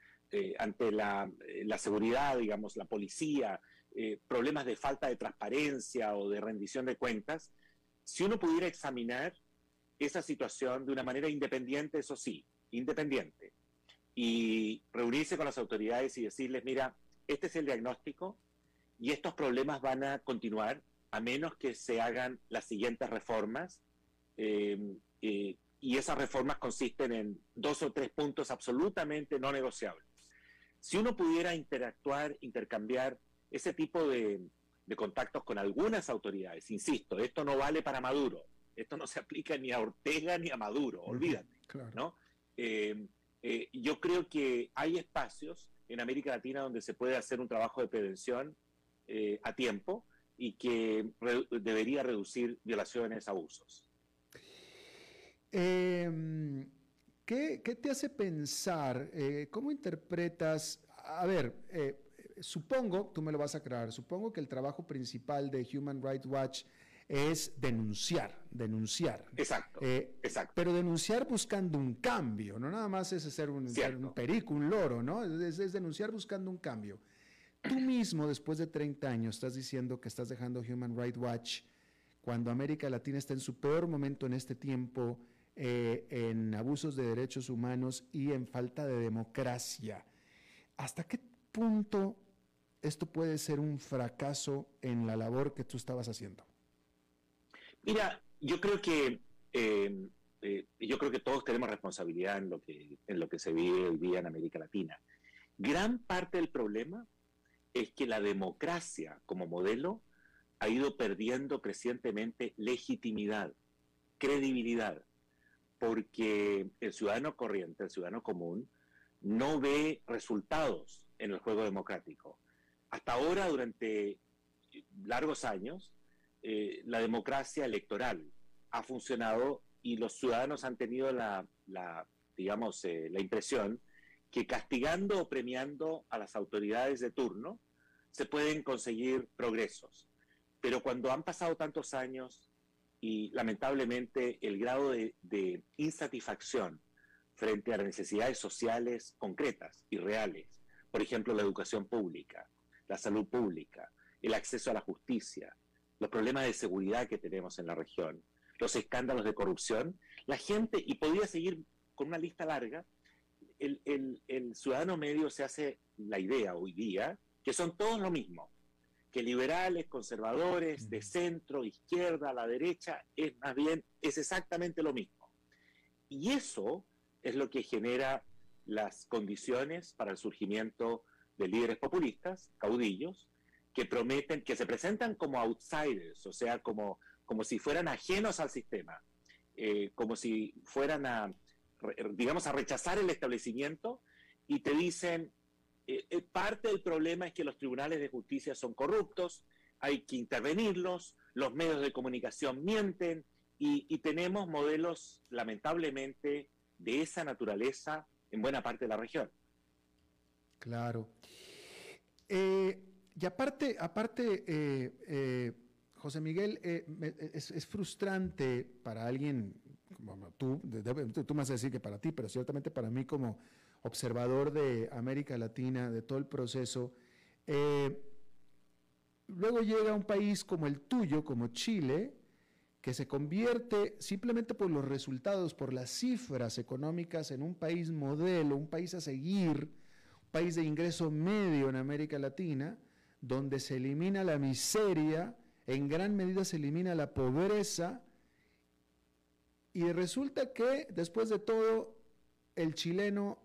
ante la, seguridad, digamos, la policía, eh, problemas de falta de transparencia o de rendición de cuentas, si uno pudiera examinar esa situación de una manera independiente, eso sí, independiente, y reunirse con las autoridades y decirles, mira, este es el diagnóstico y estos problemas van a continuar a menos que se hagan las siguientes reformas. Eh, eh, y esas reformas consisten en dos o tres puntos absolutamente no negociables. Si uno pudiera interactuar, intercambiar ese tipo de, contactos con algunas autoridades. Insisto, esto no vale para Maduro, esto no se aplica ni a Ortega ni a Maduro, olvídate. ¿no? Eh, eh, yo creo que hay espacios en América Latina donde se puede hacer un trabajo de prevención eh, a tiempo y que debería reducir violaciones, abusos. Em, ¿qué, ¿qué, te hace pensar? ¿Cómo interpretas? A ver, supongo, tú me lo vas a aclarar, supongo que el trabajo principal de Human Rights Watch es denunciar, denunciar. Exacto, eh, exacto. Pero denunciar buscando un cambio, no nada más es ser un, perico, un loro, ¿no? Es, denunciar buscando un cambio. Tú mismo, después de 30 años, estás diciendo que estás dejando Human Rights Watch cuando América Latina está en su peor momento en este tiempo, eh, en abusos de derechos humanos y en falta de democracia. ¿Hasta qué punto esto puede ser un fracaso en la labor que tú estabas haciendo? Mira, yo creo que em, eh, yo creo que todos tenemos responsabilidad en lo que en lo que se vive hoy día en América Latina. Gran parte del problema es que la democracia como modelo ha ido perdiendo crecientemente legitimidad, credibilidad, porque el ciudadano corriente, el ciudadano común, no ve resultados en el juego democrático. Hasta ahora, durante largos años, eh, la democracia electoral ha funcionado y los ciudadanos han tenido la, digamos, eh, la impresión que castigando o premiando a las autoridades de turno se pueden conseguir progresos. Pero cuando han pasado tantos años y lamentablemente el grado de, de insatisfacción frente a las necesidades sociales concretas y reales, por ejemplo, la educación pública, la salud pública, el acceso a la justicia, los problemas de seguridad que tenemos en la región, los escándalos de corrupción, la gente, y podría seguir con una lista larga, el, el, ciudadano medio se hace la idea hoy día que son todos lo mismo, que liberales, conservadores, de centro, izquierda, a la derecha, es más bien, es exactamente lo mismo. Y eso es lo que genera las condiciones para el surgimiento de líderes populistas, caudillos, que prometen, que se presentan como outsiders, o sea, como, como si fueran ajenos al sistema, eh, como si fueran a, digamos, a rechazar el establecimiento y te dicen, eh, eh, parte del problema es que los tribunales de justicia son corruptos, hay que intervenirlos, los medios de comunicación mienten y, tenemos modelos lamentablemente de esa naturaleza en buena parte de la región. Claro. y aparte, aparte José Miguel, es, es, frustrante para alguien tú, tú me vas a decir que para ti, pero ciertamente para mí como observador de América Latina, de todo el proceso, eh, luego llega un país como el tuyo, como Chile, que se convierte simplemente por los resultados, por las cifras económicas en un país modelo, un país a seguir, un país de ingreso medio en América Latina, donde se elimina la miseria, en gran medida se elimina la pobreza, y resulta que después de todo, el chileno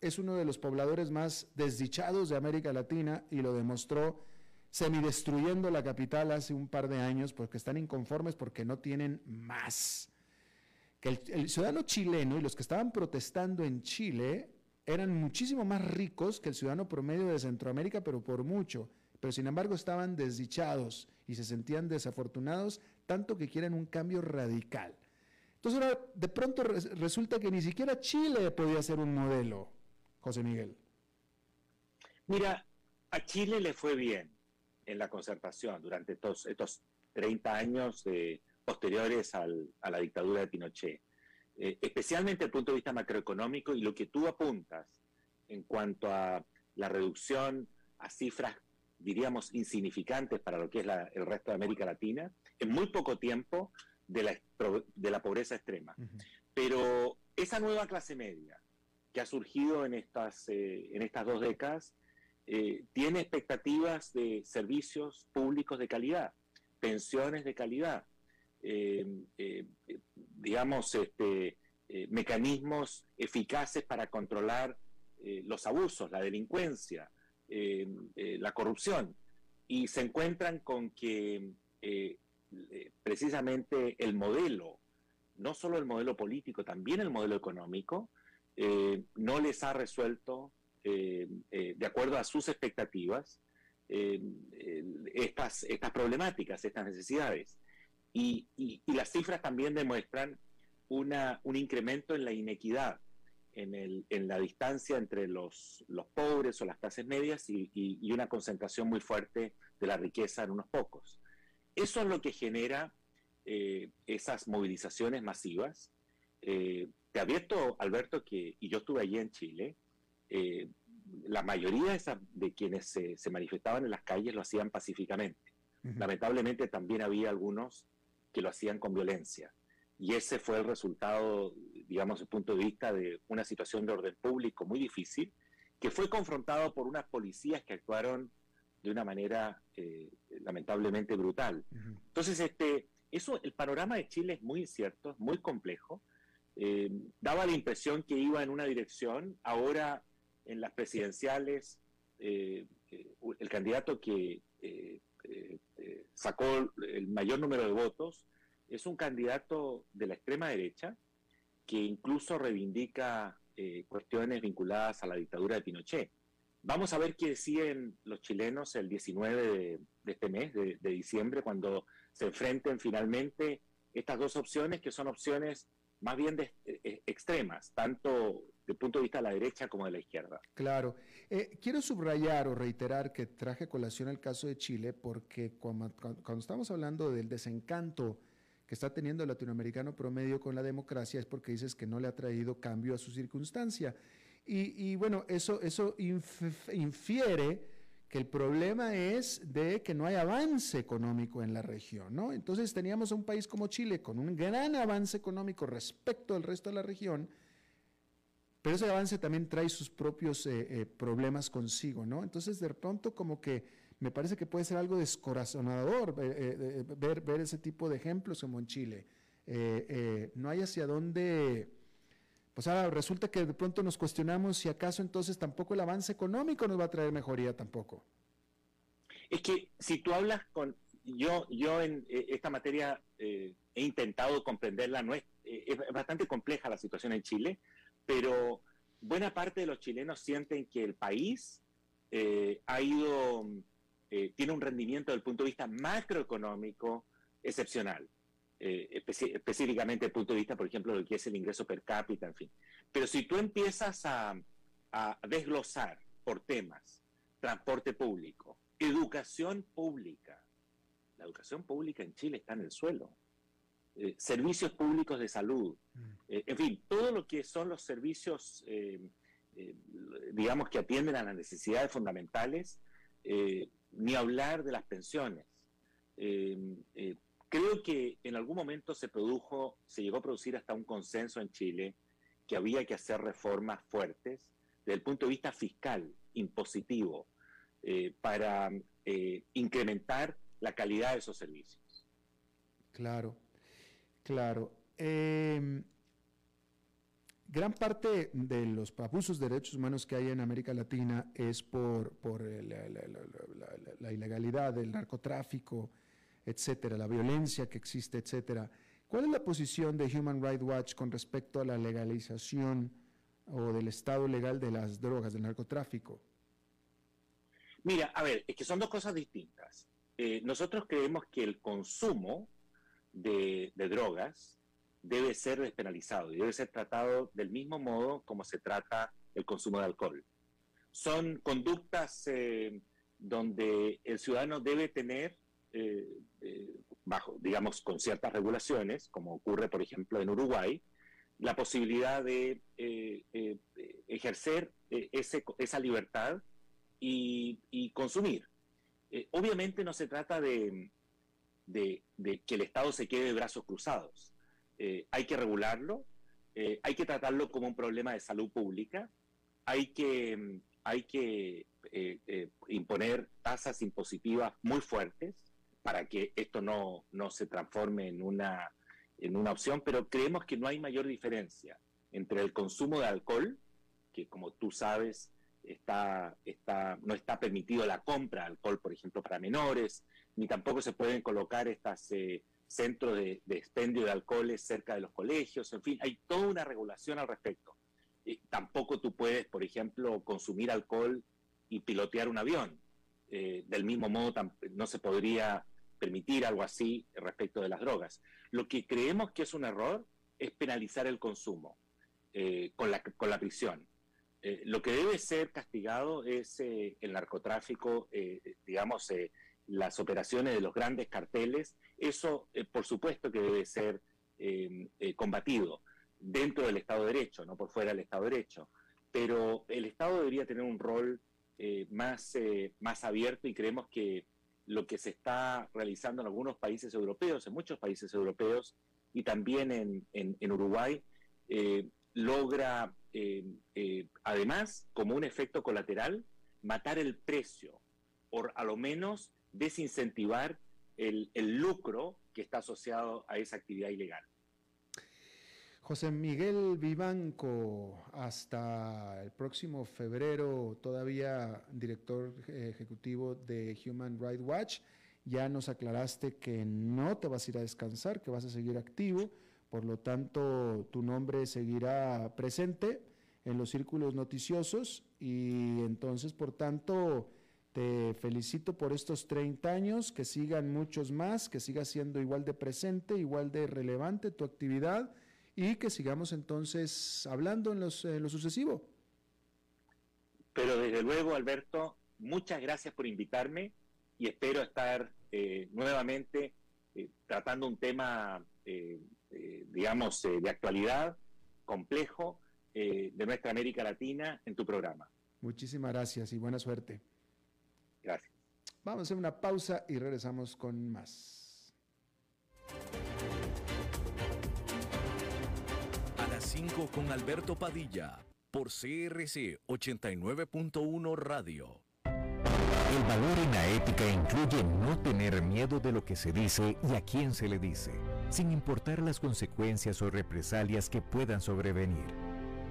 es uno de los pobladores más desdichados de América Latina y lo demostró semidestruyendo la capital hace un par de años porque están inconformes porque no tienen más. Que el, ciudadano chileno y los que estaban protestando en Chile eran muchísimo más ricos que el ciudadano promedio de Centroamérica, pero por mucho. Pero sin embargo estaban desdichados y se sentían desafortunados, tanto que quieren un cambio radical. Entonces ahora de pronto resulta que ni siquiera Chile podía ser un modelo, José Miguel. Mira, a Chile le fue bien en la concertación durante estos, estos 30 años posteriores a la dictadura de Pinochet, eh, especialmente desde el punto de vista macroeconómico y lo que tú apuntas en cuanto a la reducción a cifras, diríamos, insignificantes para lo que es el resto de América Latina, en muy poco tiempo de la, de la pobreza extrema. Pero esa nueva clase media que ha surgido en estas, eh, en estas dos décadas eh, tiene expectativas de servicios públicos de calidad, pensiones de calidad, eh, digamos, este, mecanismos eficaces para controlar los abusos, la delincuencia, la corrupción. Y se encuentran con que eh, precisamente el modelo, no solo el modelo político, también el modelo económico, eh, no les ha resuelto, eh, de acuerdo a sus expectativas, estas, estas problemáticas, estas necesidades. Y, las cifras también demuestran una, un incremento en la inequidad, en, el, en la distancia entre los, los, pobres o las clases medias y, y, una concentración muy fuerte de la riqueza en unos pocos. Eso es lo que genera eh, esas movilizaciones masivas. Eh, te advierto, Alberto, que, y yo estuve allí en Chile, eh, la mayoría de, quienes se, manifestaban en las calles lo hacían pacíficamente. Lamentablemente también había algunos que lo hacían con violencia. Y ese fue el resultado, digamos, desde el punto de vista de una situación de orden público muy difícil, que fue confrontado por unas policías que actuaron de una manera eh, lamentablemente brutal. Entonces, este, eso, el panorama de Chile es muy incierto, muy complejo. Eh, daba la impresión que iba en una dirección, ahora en las presidenciales, eh, el candidato que sacó el mayor número de votos es un candidato de la extrema derecha que incluso reivindica cuestiones vinculadas a la dictadura de Pinochet. Vamos a ver qué deciden los chilenos el 19 de, este mes, de, diciembre, cuando se enfrenten finalmente estas dos opciones, que son opciones más bien de, eh, eh, extremas, tanto el punto de vista de la derecha como de la izquierda. Claro. Eh, quiero subrayar o reiterar que traje colación el caso de Chile porque cuando, estamos hablando del desencanto que está teniendo el latinoamericano promedio con la democracia es porque dices que no le ha traído cambio a su circunstancia. Y, bueno, eso, eso infiere que el problema es de que no hay avance económico en la región, ¿no? Entonces teníamos un país como Chile con un gran avance económico respecto al resto de la región, pero ese avance también trae sus propios eh, eh, problemas consigo, ¿no? Entonces, de pronto, como que me parece que puede ser algo descorazonador eh, ver, ese tipo de ejemplos como en Chile. no hay hacia dónde. Pues ahora resulta que de pronto nos cuestionamos si acaso entonces tampoco el avance económico nos va a traer mejoría tampoco. Es que si tú hablas con. Yo, yo en esta materia he intentado comprenderla, no es, es bastante compleja la situación en Chile pero buena parte de los chilenos sienten que el país eh, ha ido, eh, tiene un rendimiento desde el punto de vista macroeconómico excepcional. Eh, específicamente desde el punto de vista, por ejemplo, de lo que es el ingreso per cápita, en fin. Pero si tú empiezas a, a desglosar por temas, transporte público, educación pública, la educación pública en Chile está en el suelo. Eh, servicios públicos de salud, mm. eh, en fin, todo lo que son los servicios, eh, digamos, que atienden a las necesidades fundamentales, ni hablar de las pensiones. creo que en algún momento se produjo, se llegó a producir hasta un consenso en Chile que había que hacer reformas fuertes desde el punto de vista fiscal, impositivo, para incrementar la calidad de esos servicios. Claro. Claro. Em, gran parte de los abusos de derechos humanos que hay en América Latina es por, por la, ilegalidad, el narcotráfico, etcétera, la violencia que existe, etcétera. ¿Cuál es la posición de Human Rights Watch con respecto a la legalización o del estado legal de las drogas, del narcotráfico? Mira, a ver, es que son dos cosas distintas. Eh, nosotros creemos que el consumo de, drogas debe ser despenalizado y debe ser tratado del mismo modo como se trata el consumo de alcohol. Son conductas eh, donde el ciudadano debe tener, eh, eh, bajo, digamos, con ciertas regulaciones, como ocurre, por ejemplo, en Uruguay, la posibilidad de ejercer ese, esa libertad y, y consumir. obviamente no se trata de, de, que el Estado se quede de brazos cruzados. Eh, hay que regularlo, eh, hay que tratarlo como un problema de salud pública, hay que, hay que eh, imponer tasas impositivas muy fuertes para que esto no, no se transforme en una, en una opción, pero creemos que no hay mayor diferencia entre el consumo de alcohol, que como tú sabes, está, está, no está permitido la compra de alcohol, por ejemplo, para menores, ni tampoco se pueden colocar estos eh, centros de, expendio de alcoholes cerca de los colegios, en fin, hay toda una regulación al respecto. tampoco tú puedes, por ejemplo, consumir alcohol y pilotear un avión. Eh, del mismo modo, no se podría permitir algo así respecto de las drogas. Lo que creemos que es un error es penalizar el consumo eh, con la prisión. lo que debe ser castigado es el narcotráfico, digamos, las operaciones de los grandes carteles, eso eh, por supuesto que debe ser eh, eh, combatido dentro del Estado de Derecho, no por fuera del Estado de Derecho. Pero el Estado debería tener un rol más, más abierto y creemos que lo que se está realizando en algunos países europeos, en muchos países europeos y también en, en Uruguay, logra además, como un efecto colateral, matar el precio, o a lo menos desincentivar el, lucro que está asociado a esa actividad ilegal. José Miguel Vivanco, hasta el próximo febrero, todavía director ejecutivo de Human Rights Watch. Ya nos aclaraste que no te vas a ir a descansar, que vas a seguir activo, por lo tanto tu nombre seguirá presente en los círculos noticiosos y entonces, por tanto, te felicito por estos 30 años, que sigan muchos más, que siga siendo igual de presente, igual de relevante tu actividad y que sigamos entonces hablando en, los, lo sucesivo. Pero desde luego, Alberto, muchas gracias por invitarme y espero estar eh, nuevamente eh, tratando un tema, eh, digamos, de actualidad, complejo, de nuestra América Latina en tu programa. Muchísimas gracias y buena suerte. Gracias. Vamos a hacer una pausa y regresamos con más. A las 5 con Alberto Padilla, por CRC 89.1 Radio. El valor en la ética incluye no tener miedo de lo que se dice y a quién se le dice, sin importar las consecuencias o represalias que puedan sobrevenir.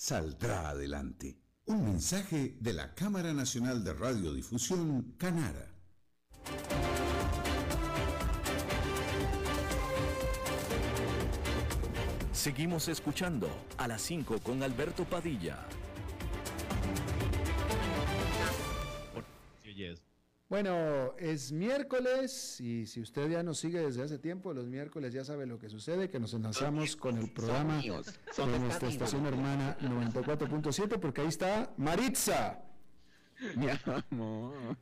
saldrá adelante. Un mensaje de la Cámara Nacional de Radiodifusión, Canara. Seguimos escuchando a las 5 con Alberto Padilla. Bueno, es miércoles y si usted ya nos sigue desde hace tiempo, los miércoles ya sabe lo que sucede, que nos enlazamos con el programa de nuestra estación hermana 94.7 porque ahí está Maritza. Mi amor.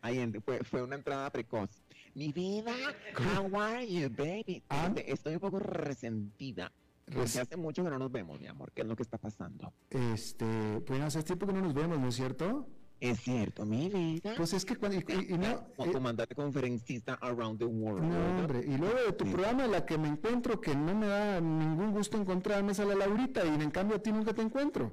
Ahí fue, fue una entrada precoz. Mi vida, how are you, baby? Ah. Estoy un poco resentida. Porque hace mucho que no nos vemos, mi amor. ¿Qué es lo que está pasando? Este, pues hace tiempo que no nos vemos, ¿no es cierto? Es cierto, mi vida. Pues es que cuando. Y, no, eh, comandante conferencista around the world. No, hombre. Y luego de tu programa, la que me encuentro, que no me da ningún gusto encontrarme, es a la Laurita, y en cambio a ti nunca te encuentro.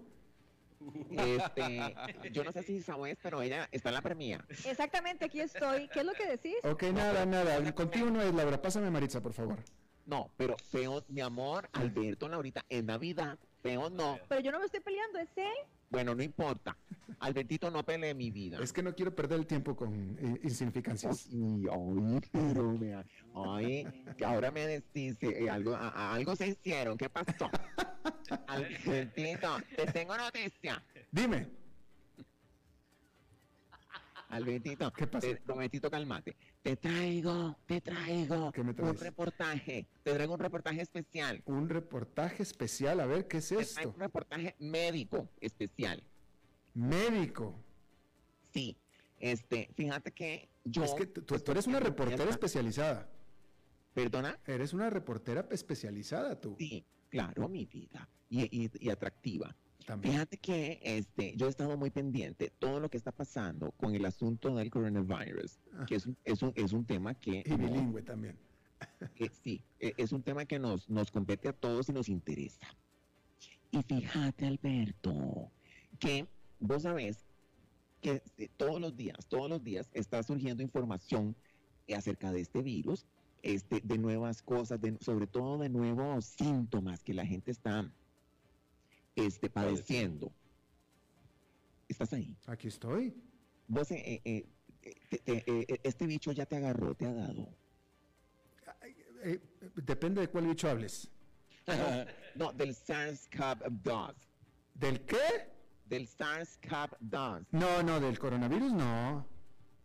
Este, yo no sé si sabes, pero ella está en la premia. Exactamente, aquí estoy. ¿Qué es lo que decís? Ok, nada, nada. Contigo no es Laura. Pásame, Maritza, por favor. No, pero feo, mi amor, Alberto, Laurita, en Navidad, no. Pero yo no me estoy peleando, ¿es él? Bueno, no importa. Albertito, no pelee mi vida. Es que no quiero perder el tiempo con eh, insignificancias. Ay, pero me, ay, que ahora me decís eh, algo, algo se hicieron. ¿Qué pasó? [laughs] Albertito, te tengo noticia. Dime. Albertito, ¿qué pasa? Albertito, calmate. Te traigo, te traigo un reportaje. Te traigo un reportaje especial. Un reportaje especial, a ver, ¿qué es esto? un reportaje médico especial. Médico. Sí, este, fíjate que yo... Es que tú, eres una reportera especializada. ¿Perdona? Eres una reportera especializada tú. Sí, claro, mi vida. y atractiva. Fíjate que este, yo he estado muy pendiente todo lo que está pasando con el asunto del coronavirus, ah. que es un, es un, es un tema que... Y bilingüe también. sí, e, es un tema que nos, nos compete a todos y nos interesa. Y fíjate, Alberto, que vos sabés que eh, todos los días, todos los días está surgiendo información acerca de este virus, este, de nuevas cosas, de, sobre todo de nuevos síntomas que la gente está este, padeciendo. ¿Estás ahí? Aquí estoy. Vos, eh, eh, eh, este bicho ya te agarró, te ha dado. depende de cuál bicho hables. [laughs] no, del SARS-CoV-2. ¿Del qué? Del SARS-CoV-2. No, no, del coronavirus no.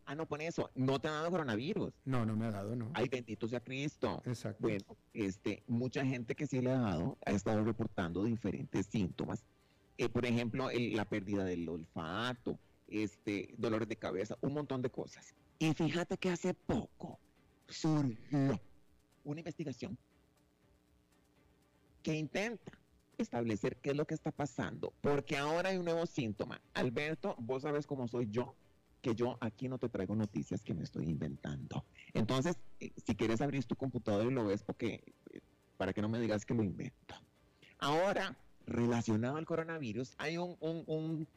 Ah, no, pone eso. No te ha dado coronavirus. No, no me ha dado, no. Ay, bendito sea Cristo. Exacto. Bueno, este, mucha gente que sí le ha dado ha estado reportando diferentes síntomas. Eh, por ejemplo, la pérdida del olfato, este, dolores de cabeza, un montón de cosas. Y fíjate que hace poco surgió una investigación que intenta establecer qué es lo que está pasando, porque ahora hay un nuevo síntoma. Alberto, vos sabes cómo soy yo que yo aquí no te traigo noticias que me estoy inventando. Entonces, eh, si quieres abrir tu computador y lo ves, porque eh, para que no me digas que lo invento. Ahora, relacionado al coronavirus, hay un, un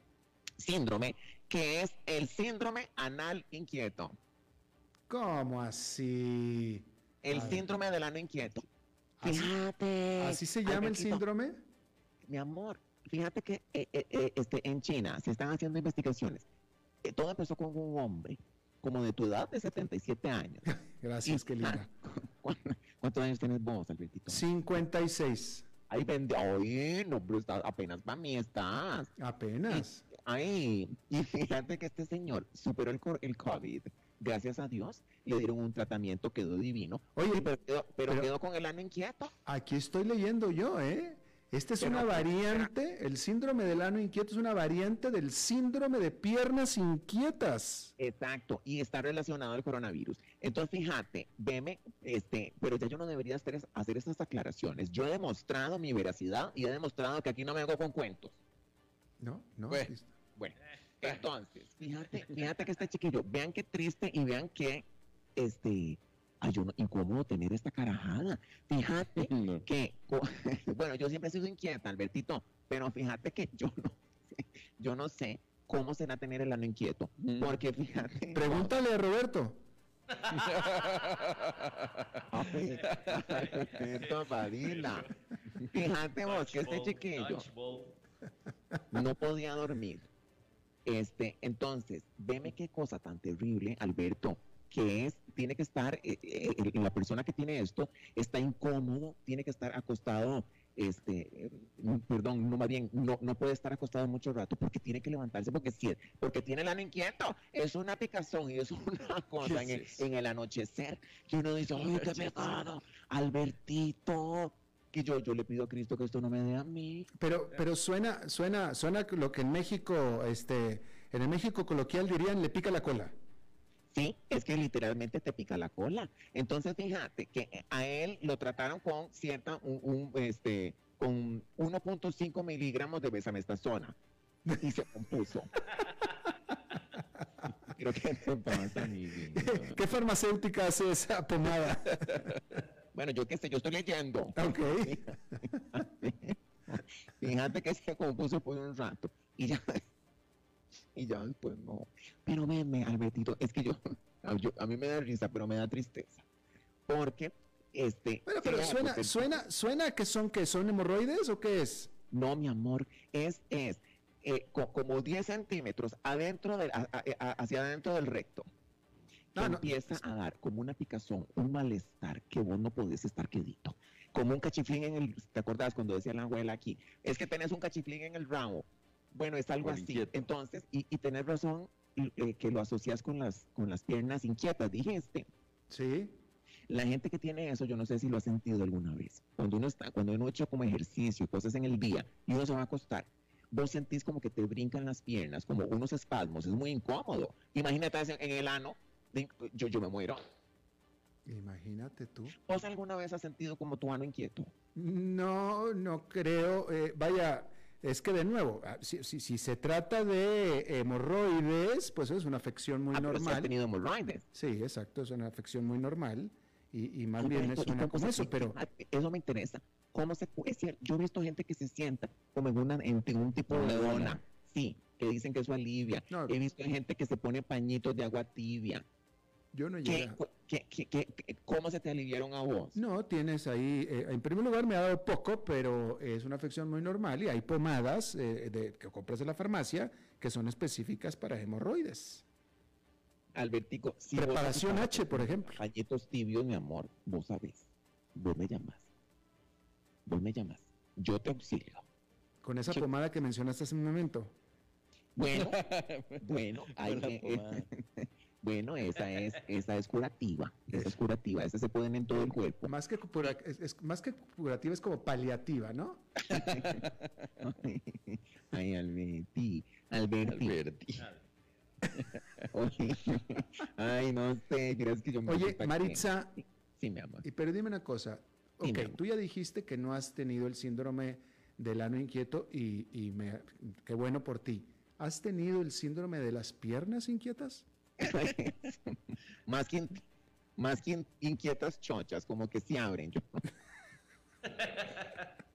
síndrome que es el síndrome anal inquieto. ¿Cómo así? El síndrome del ano inquieto. Fíjate. ¿Así se llama el síndrome? Mi amor, fíjate que eh, eh, eh, este, en China se están haciendo investigaciones. Todo empezó con un hombre como de tu edad, de 77 años. [laughs] Gracias, qué linda. [laughs] ¿Cuántos años tienes vos, Albertito? 56. Ay, vende, oye, no, pero apenas para mí estás. Apenas. ay, y fíjate que este señor superó el, el COVID gracias a Dios, le dieron un tratamiento, quedó divino. Oye, pero pero quedó con el ano inquieto. Aquí estoy leyendo yo, ¿eh? Esta es una variante, el síndrome del ano inquieto es una variante del síndrome de piernas inquietas. Exacto, y está relacionado al coronavirus. Entonces, fíjate, veme, este, pero ya yo no debería hacer, hacer estas aclaraciones. Yo he demostrado mi veracidad y he demostrado que aquí no me hago con cuentos. No, no. Pues, bueno, entonces, fíjate, fíjate que este chiquillo, vean qué triste y vean qué, este, ay, yo no, incómodo tener esta carajada. Fíjate que, [laughs] bueno, yo siempre he sido inquieta, Albertito, pero fíjate que yo no sé, yo no sé cómo será tener el ano inquieto, mm. porque fíjate. Pregúntale a Roberto. [laughs] Alberto Padilla. Fíjate vos que este chiquillo no podía dormir. Este, entonces, veme qué cosa tan terrible, Alberto, que es, tiene que estar, eh, eh, la persona que tiene esto está incómodo, tiene que estar acostado, este, eh, perdón, no más bien, no, no puede estar acostado mucho rato porque tiene que levantarse porque porque tiene el ano inquieto, es una picazón y es [laughs] una cosa en el, anochecer que uno dice, ¡ay, qué pecado! Albertito, que yo, yo le pido a Cristo que esto no me dé a mí. Pero, pero suena, suena, suena lo que en México, este, en el México coloquial dirían le pica la cola. Sí, es que literalmente te pica la cola. Entonces, fíjate que a él lo trataron con cierta, un, este, con 1.5 miligramos de besamestazona y se compuso. [laughs] Creo que ¿Qué farmacéutica hace esa pomada? bueno, yo qué sé, yo estoy leyendo. Ok. [laughs] Fíjate que se compuso por un rato y ya y ya después no. Pero venme, Albertito, es que [laughs] yo, a mí me da risa, pero me da tristeza. Porque, este... Bueno, pero suena, suena, suena que son, que son hemorroides o qué es? No, mi amor, es, es eh, como 10 centímetros adentro de, hacia adentro del recto. Ah, empieza a dar como una picazón, un malestar que vos no podés estar quedito. Como un cachiflín en el, ¿te acordás cuando decía la abuela aquí? Es que tenés un cachiflín en el ramo. Bueno, es algo así. Entonces, y, y tenés razón eh, que lo asocias con las, con las piernas inquietas, dijiste. Sí. La gente que tiene eso, yo no sé si lo ha sentido alguna vez. Cuando uno está, cuando uno ha hecho como ejercicio, cosas en el día, y uno se va a acostar, vos sentís como que te brincan las piernas, como unos espasmos, es muy incómodo. Imagínate en el ano, yo, yo me muero. Imagínate tú. ¿Vos alguna vez has sentido como tu ano inquieto? No, no creo. Eh, vaya, es que de nuevo, ah, si, si, se trata de hemorroides, pues es una afección muy normal. Pero ha tenido hemorroides. Sí, exacto, es una afección muy normal y, y más bien es una cosa eso, pero... Eso me interesa. ¿Cómo se puede Yo he visto gente que se sienta como en, una, en, un tipo de dona. Sí, que dicen que eso alivia. he visto gente que se pone pañitos de agua tibia. Yo no llegué. cómo se te aliviaron a vos? No, tienes ahí, eh, en primer lugar me ha dado poco, pero es una afección muy normal y hay pomadas eh, de, que compras en la farmacia que son específicas para hemorroides. Albertico, si preparación H, por ejemplo. Pañitos tibios, mi amor, vos sabés, vos me llamas, vos me llamas, yo te auxilio. Con esa pomada que mencionaste hace un momento. Bueno, [laughs] bueno, hay que, [laughs] Bueno, esa es, [laughs] esa es curativa, esa es curativa, esa se ponen en todo el cuerpo. Más que, es, más que curativa es como paliativa, ¿no? [laughs] Ay, Alberti, Alberti. Alberti. [laughs] ay, no sé, crees que yo me Oye, Maritza. Sí, mi amor. Y pero dime una cosa. Ok, tú ya dijiste que no has tenido el síndrome del ano inquieto y, y me, qué bueno por ti. ¿Has tenido el síndrome de las piernas inquietas? [laughs] más, que, más que inquietas chochas, como que se abren. [laughs]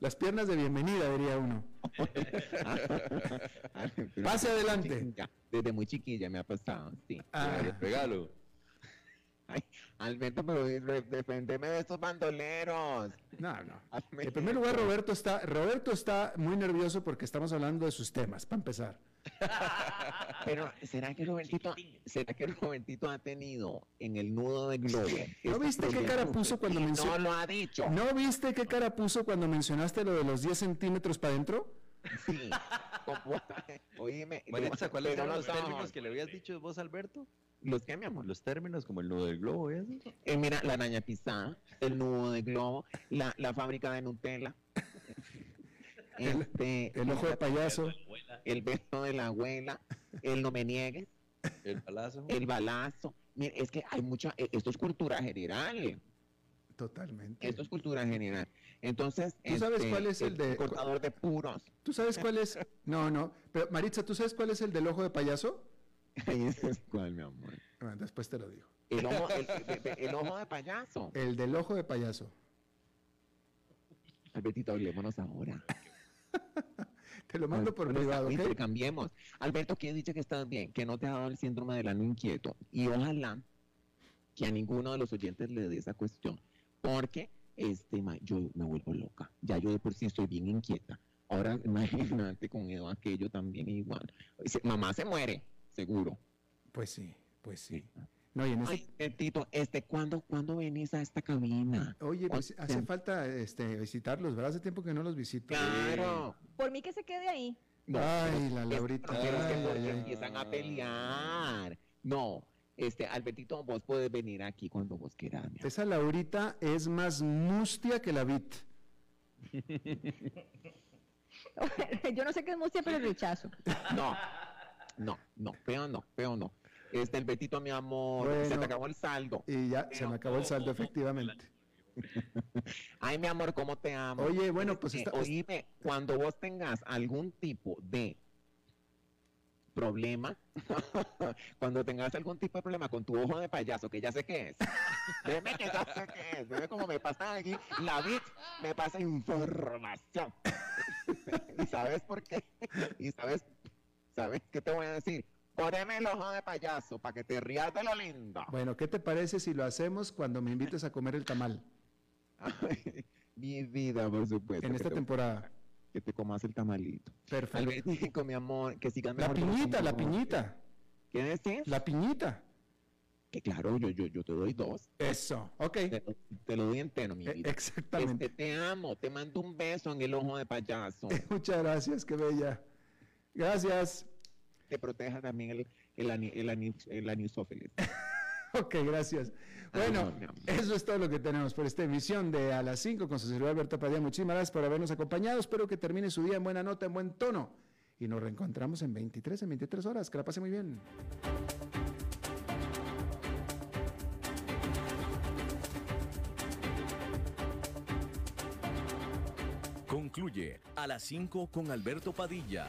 Las piernas de bienvenida, diría uno. [laughs] Pase adelante. Desde muy chiquilla me ha pasado, sí. Ah. regalo. Ay, Alberto, pero defendeme de estos bandoleros. No, no. En primer lugar, Roberto está, Roberto está muy nervioso porque estamos hablando de sus temas, para empezar. [laughs] Pero, ¿será que Robertito, ¿será que Robertito ha tenido en el nudo de globo? ¿No viste qué cara puso cuando mencionaste? No lo ha dicho. ¿No viste qué cara puso cuando mencionaste lo de los 10 centímetros para adentro? Sí. Oíme. ¿cuáles son los términos que le habías dicho vos, Alberto? ¿Los qué, mi amor? Los términos como el nudo del globo y eso. Eh, mira, la araña pisada, el nudo de globo, la, la fábrica de Nutella. Este, el ojo de payaso. El beso de la abuela. El no me niegues. El balazo. El balazo. Mira, es que hay mucha. Eh, esto es cultura general. Totalmente. Esto es cultura general. Entonces. ¿Tú sabes este, cuál es el, de. Cortador de puros. ¿Tú sabes cuál es? No, no. Pero Maritza, ¿tú sabes cuál es el del ojo de payaso? [laughs] ¿Cuál, mi amor? Bueno, después te lo digo. El ojo, el, ojo de payaso. El del ojo de payaso. Albertito, hablémonos ahora. [laughs] te lo mando por privado. ¿okay? cambiemos. Alberto, ¿qué dicho que estás bien? Que no te ha dado el síndrome del ano inquieto. Y ojalá que a ninguno de los oyentes le dé esa cuestión. Porque este, yo me vuelvo loca. Ya yo de por sí estoy bien inquieta. Ahora [laughs] imagínate con Edo aquello también igual. Mamá se muere seguro. Pues sí, pues sí. No, y en ese... Ay, Tito, este, ¿cuándo, ¿cuándo venís a esta cabina? Oye, hace falta este, visitarlos, ¿verdad? Hace tiempo que no los visito. Claro. Por mí que se quede ahí. ay, la Laurita. Ay, empiezan a pelear. No, este, Albertito, vos puedes venir aquí cuando vos quieras. Esa Laurita es más mustia que la Vit. [laughs] Yo no sé qué es mustia, pero rechazo. No, no, no, peor no, peor no. Este, el Betito, mi amor, se te acabó el saldo. Y ya, se me acabó el saldo, efectivamente. [laughs] Ay, mi amor, ¿cómo te amo? Oye, bueno, pues está, Oíme, cuando vos tengas algún tipo de problema, [laughs] cuando tengas algún tipo de problema con tu ojo de payaso, que ya sé qué es, dime que ya sé qué es, dime cómo me pasa aquí, la VIT me pasa información. [laughs] ¿Y sabes por qué? ¿Y sabes ¿Sabes qué te voy a decir? Poneme el ojo de payaso para que te rías de lo lindo. Bueno, ¿qué te parece si lo hacemos cuando me invites a comer el tamal? mi vida, por supuesto. En esta temporada. Que te comas el tamalito. Perfecto. con mi amor, que sigan La piñita, la piñita. ¿Qué decís? La piñita. Que claro, yo, yo, yo te doy dos. Eso, ok. Te, lo doy entero, mi e, vida. exactamente. Este, te amo, te mando un beso en el ojo de payaso. [laughs] Muchas gracias, qué bella. Gracias. Que proteja también el, el, el, anisófeles. [laughs] ok, gracias. Bueno, eso es todo lo que tenemos por esta emisión de A las 5 con su servidor Alberto Padilla. Muchísimas gracias por habernos acompañado. Espero que termine su día en buena nota, en buen tono. Y nos reencontramos en 23, en 23 horas. Que la pase muy bien. Concluye A las 5 con Alberto Padilla